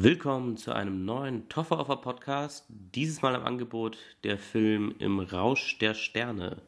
Willkommen zu einem neuen Toffer Podcast. Dieses Mal im Angebot der Film Im Rausch der Sterne.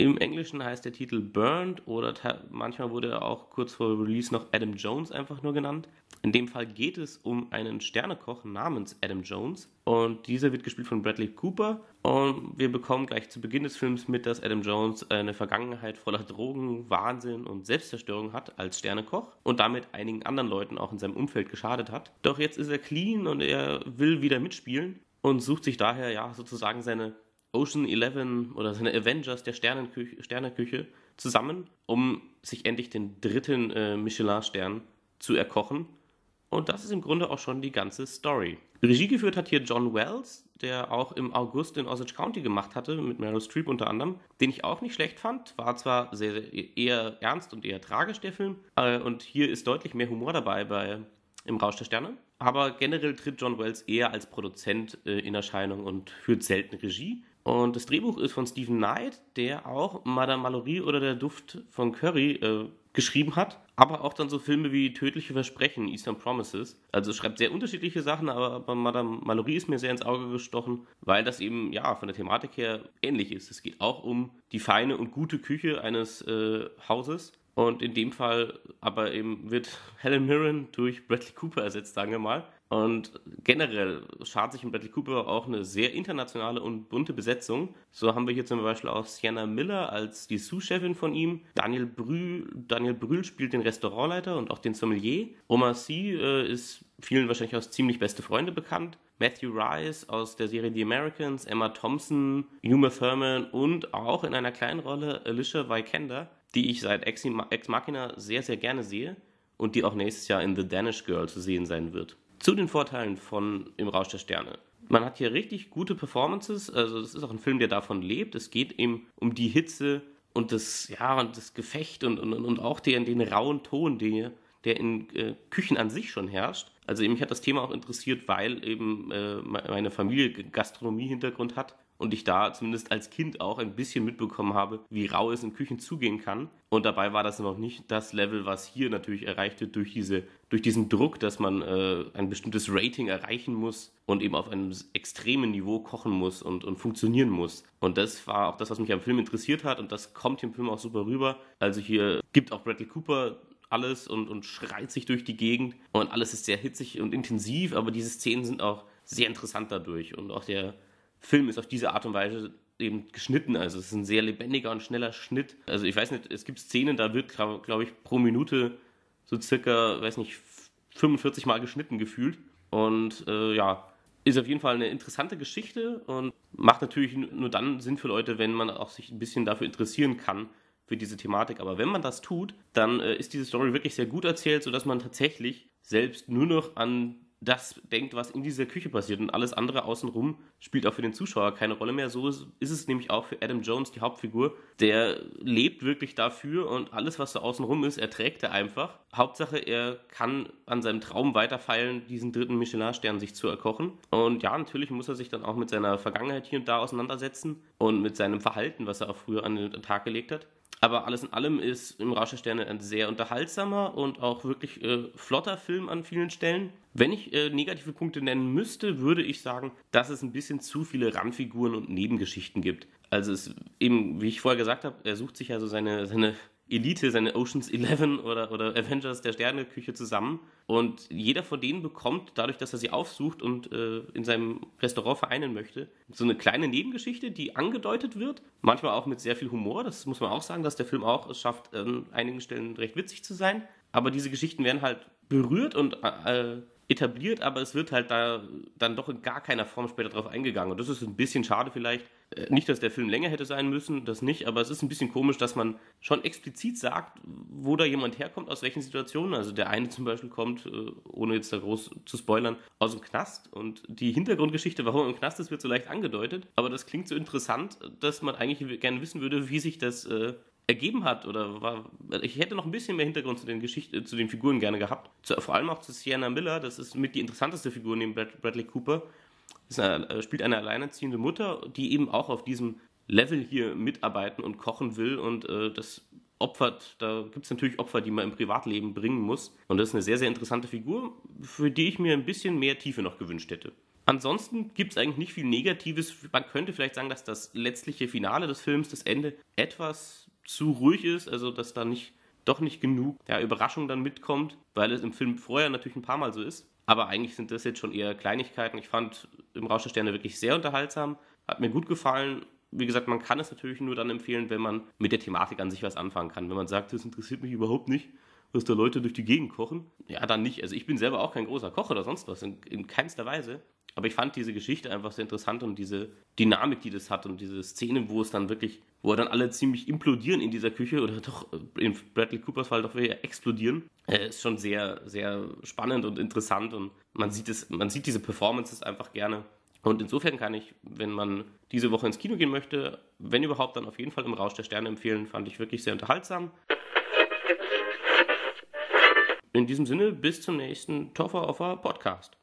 Im Englischen heißt der Titel Burned oder manchmal wurde er auch kurz vor Release noch Adam Jones einfach nur genannt. In dem Fall geht es um einen Sternekoch namens Adam Jones und dieser wird gespielt von Bradley Cooper und wir bekommen gleich zu Beginn des Films mit, dass Adam Jones eine Vergangenheit voller Drogen, Wahnsinn und Selbstzerstörung hat als Sternekoch und damit einigen anderen Leuten auch in seinem Umfeld geschadet hat. Doch jetzt ist er clean und er will wieder mitspielen und sucht sich daher ja sozusagen seine Ocean Eleven oder seine Avengers der Sternenküche, Sterneküche zusammen, um sich endlich den dritten äh, Michelin-Stern zu erkochen. Und das ist im Grunde auch schon die ganze Story. Regie geführt hat hier John Wells, der auch im August in Osage County gemacht hatte, mit Meryl Streep unter anderem, den ich auch nicht schlecht fand. War zwar sehr, sehr eher ernst und eher tragisch, der Film, äh, und hier ist deutlich mehr Humor dabei bei Im Rausch der Sterne. Aber generell tritt John Wells eher als Produzent äh, in Erscheinung und führt selten Regie. Und das Drehbuch ist von Stephen Knight, der auch Madame Mallory oder Der Duft von Curry äh, geschrieben hat, aber auch dann so Filme wie Tödliche Versprechen, Eastern Promises. Also schreibt sehr unterschiedliche Sachen, aber bei Madame Mallory ist mir sehr ins Auge gestochen, weil das eben ja von der Thematik her ähnlich ist. Es geht auch um die feine und gute Küche eines äh, Hauses. Und in dem Fall aber eben wird Helen Mirren durch Bradley Cooper ersetzt, sagen wir mal. Und generell schart sich in Bradley Cooper auch eine sehr internationale und bunte Besetzung. So haben wir hier zum Beispiel auch Sienna Miller als die Sous-Chefin von ihm. Daniel Brühl, Daniel Brühl spielt den Restaurantleiter und auch den Sommelier. Omar Sy äh, ist vielen wahrscheinlich aus ziemlich beste Freunde bekannt. Matthew Rice aus der Serie The Americans, Emma Thompson, Uma Thurman und auch in einer kleinen Rolle Alicia Vikander, die ich seit Ex Machina sehr, sehr gerne sehe und die auch nächstes Jahr in The Danish Girl zu sehen sein wird. Zu den Vorteilen von Im Rausch der Sterne. Man hat hier richtig gute Performances, also das ist auch ein Film, der davon lebt. Es geht eben um die Hitze und das, ja, und das Gefecht und, und, und auch den, den rauen Ton, der, der in äh, Küchen an sich schon herrscht. Also mich hat das Thema auch interessiert, weil eben äh, meine Familie Gastronomie-Hintergrund hat und ich da zumindest als Kind auch ein bisschen mitbekommen habe, wie rau es in Küchen zugehen kann. Und dabei war das noch nicht das Level, was hier natürlich erreicht wird durch, diese, durch diesen Druck, dass man äh, ein bestimmtes Rating erreichen muss und eben auf einem extremen Niveau kochen muss und, und funktionieren muss. Und das war auch das, was mich am Film interessiert hat und das kommt im Film auch super rüber. Also hier gibt auch Bradley Cooper alles und, und schreit sich durch die Gegend und alles ist sehr hitzig und intensiv, aber diese Szenen sind auch sehr interessant dadurch und auch der Film ist auf diese Art und Weise eben geschnitten. Also es ist ein sehr lebendiger und schneller Schnitt. Also ich weiß nicht, es gibt Szenen, da wird, glaube glaub ich, pro Minute so circa, weiß nicht, 45 Mal geschnitten gefühlt. Und äh, ja, ist auf jeden Fall eine interessante Geschichte und macht natürlich nur dann Sinn für Leute, wenn man auch sich ein bisschen dafür interessieren kann, für diese Thematik. Aber wenn man das tut, dann äh, ist diese Story wirklich sehr gut erzählt, sodass man tatsächlich selbst nur noch an das denkt, was in dieser Küche passiert und alles andere außenrum spielt auch für den Zuschauer keine Rolle mehr. So ist, es nämlich auch für Adam Jones, die Hauptfigur. Der lebt wirklich dafür und alles, was so außenrum ist, erträgt er einfach. Hauptsache, er kann an seinem Traum weiterfeilen, diesen dritten Michelin-Stern sich zu erkochen. Und ja, natürlich muss er sich dann auch mit seiner Vergangenheit hier und da auseinandersetzen und mit seinem Verhalten, was er auch früher an den Tag gelegt hat. Aber alles in allem ist im Rausch der Sterne ein sehr unterhaltsamer und auch wirklich äh, flotter Film an vielen Stellen. Wenn ich äh, negative Punkte nennen müsste, würde ich sagen, dass es ein bisschen zu viele Randfiguren und Nebengeschichten gibt. Also es eben, wie ich vorher gesagt habe, er sucht sich also seine, seine Elite, seine Oceans 11 oder, oder Avengers der Sterneküche zusammen. Und jeder von denen bekommt, dadurch, dass er sie aufsucht und äh, in seinem Restaurant vereinen möchte, so eine kleine Nebengeschichte, die angedeutet wird. Manchmal auch mit sehr viel Humor. Das muss man auch sagen, dass der Film auch es schafft, an einigen Stellen recht witzig zu sein. Aber diese Geschichten werden halt berührt und äh, etabliert, aber es wird halt da dann doch in gar keiner Form später drauf eingegangen. Und das ist ein bisschen schade vielleicht. Äh, nicht, dass der Film länger hätte sein müssen, das nicht, aber es ist ein bisschen komisch, dass man schon explizit sagt, wo da jemand herkommt, aus welchen Situationen. Also der eine zum Beispiel kommt, äh, ohne jetzt da groß zu spoilern, aus dem Knast und die Hintergrundgeschichte, warum er im Knast ist, wird so leicht angedeutet. Aber das klingt so interessant, dass man eigentlich gerne wissen würde, wie sich das äh, ergeben hat oder war, ich hätte noch ein bisschen mehr Hintergrund zu den Geschichten, zu den Figuren gerne gehabt. Zu, vor allem auch zu Sienna Miller, das ist mit die interessanteste Figur neben Bradley Cooper. Eine, äh, spielt eine alleinerziehende Mutter, die eben auch auf diesem Level hier mitarbeiten und kochen will und äh, das opfert, da gibt es natürlich Opfer, die man im Privatleben bringen muss. Und das ist eine sehr, sehr interessante Figur, für die ich mir ein bisschen mehr Tiefe noch gewünscht hätte. Ansonsten gibt es eigentlich nicht viel Negatives. Man könnte vielleicht sagen, dass das letztliche Finale des Films, das Ende, etwas zu ruhig ist, also dass da nicht doch nicht genug ja, Überraschung dann mitkommt, weil es im Film vorher natürlich ein paar Mal so ist. Aber eigentlich sind das jetzt schon eher Kleinigkeiten. Ich fand im Rausch der Sterne wirklich sehr unterhaltsam, hat mir gut gefallen. Wie gesagt, man kann es natürlich nur dann empfehlen, wenn man mit der Thematik an sich was anfangen kann. Wenn man sagt, das interessiert mich überhaupt nicht, was da Leute durch die Gegend kochen, ja, dann nicht. Also ich bin selber auch kein großer Koch oder sonst was, in, in keinster Weise. Aber ich fand diese Geschichte einfach sehr interessant und diese Dynamik, die das hat und diese Szene, wo es dann wirklich, wo dann alle ziemlich implodieren in dieser Küche oder doch in Bradley Coopers Fall doch wieder explodieren, äh, ist schon sehr, sehr spannend und interessant und man sieht es, man sieht diese Performances einfach gerne. Und insofern kann ich, wenn man diese Woche ins Kino gehen möchte, wenn überhaupt, dann auf jeden Fall im Rausch der Sterne empfehlen. Fand ich wirklich sehr unterhaltsam. In diesem Sinne, bis zum nächsten Toffer Offer Podcast.